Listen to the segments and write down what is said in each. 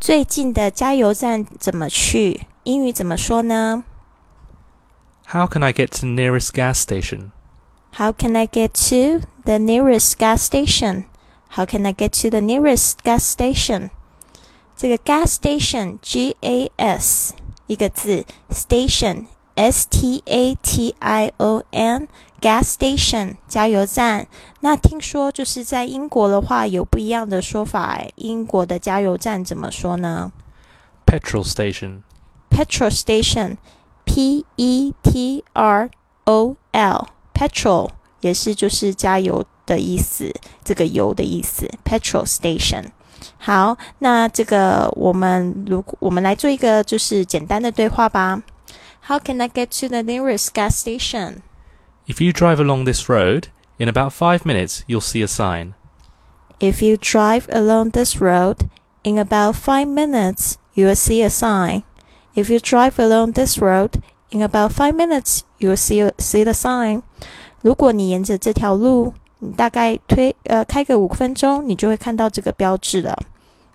最近的加油站怎么去？英语怎么说呢 How can I get to the nearest gas station? How can I get to the nearest gas station? How can I get to the nearest gas station? 这个 gas station G A S 一个字，station S T A T I O N gas station 加油站。那听说就是在英国的话有不一样的说法，英国的加油站怎么说呢 Petrol station.？Petrol station P E T R O L petrol 也是就是加油的意思，这个油的意思，petrol station。好，那这个我们如果我们来做一个就是简单的对话吧。How can I get to the nearest gas station? If you drive along this road, in about five minutes you'll see a sign. If you drive along this road, in about five minutes you will see a sign. If you drive along this road, in about five minutes you will see see the sign. 如果你沿着这条路，你大概推呃开个五分钟，你就会看到这个标志了。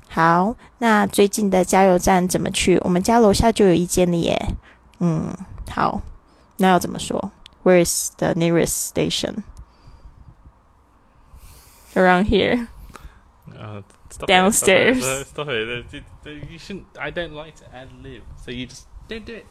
好，那最近的加油站怎么去？我们家楼下就有一间了耶。 嗯，好，那要怎么说？Where is the nearest station? Around here. Uh, stop Downstairs. It, stop it. Stop it. You shouldn't. I don't like to ad lib. So you just don't do it.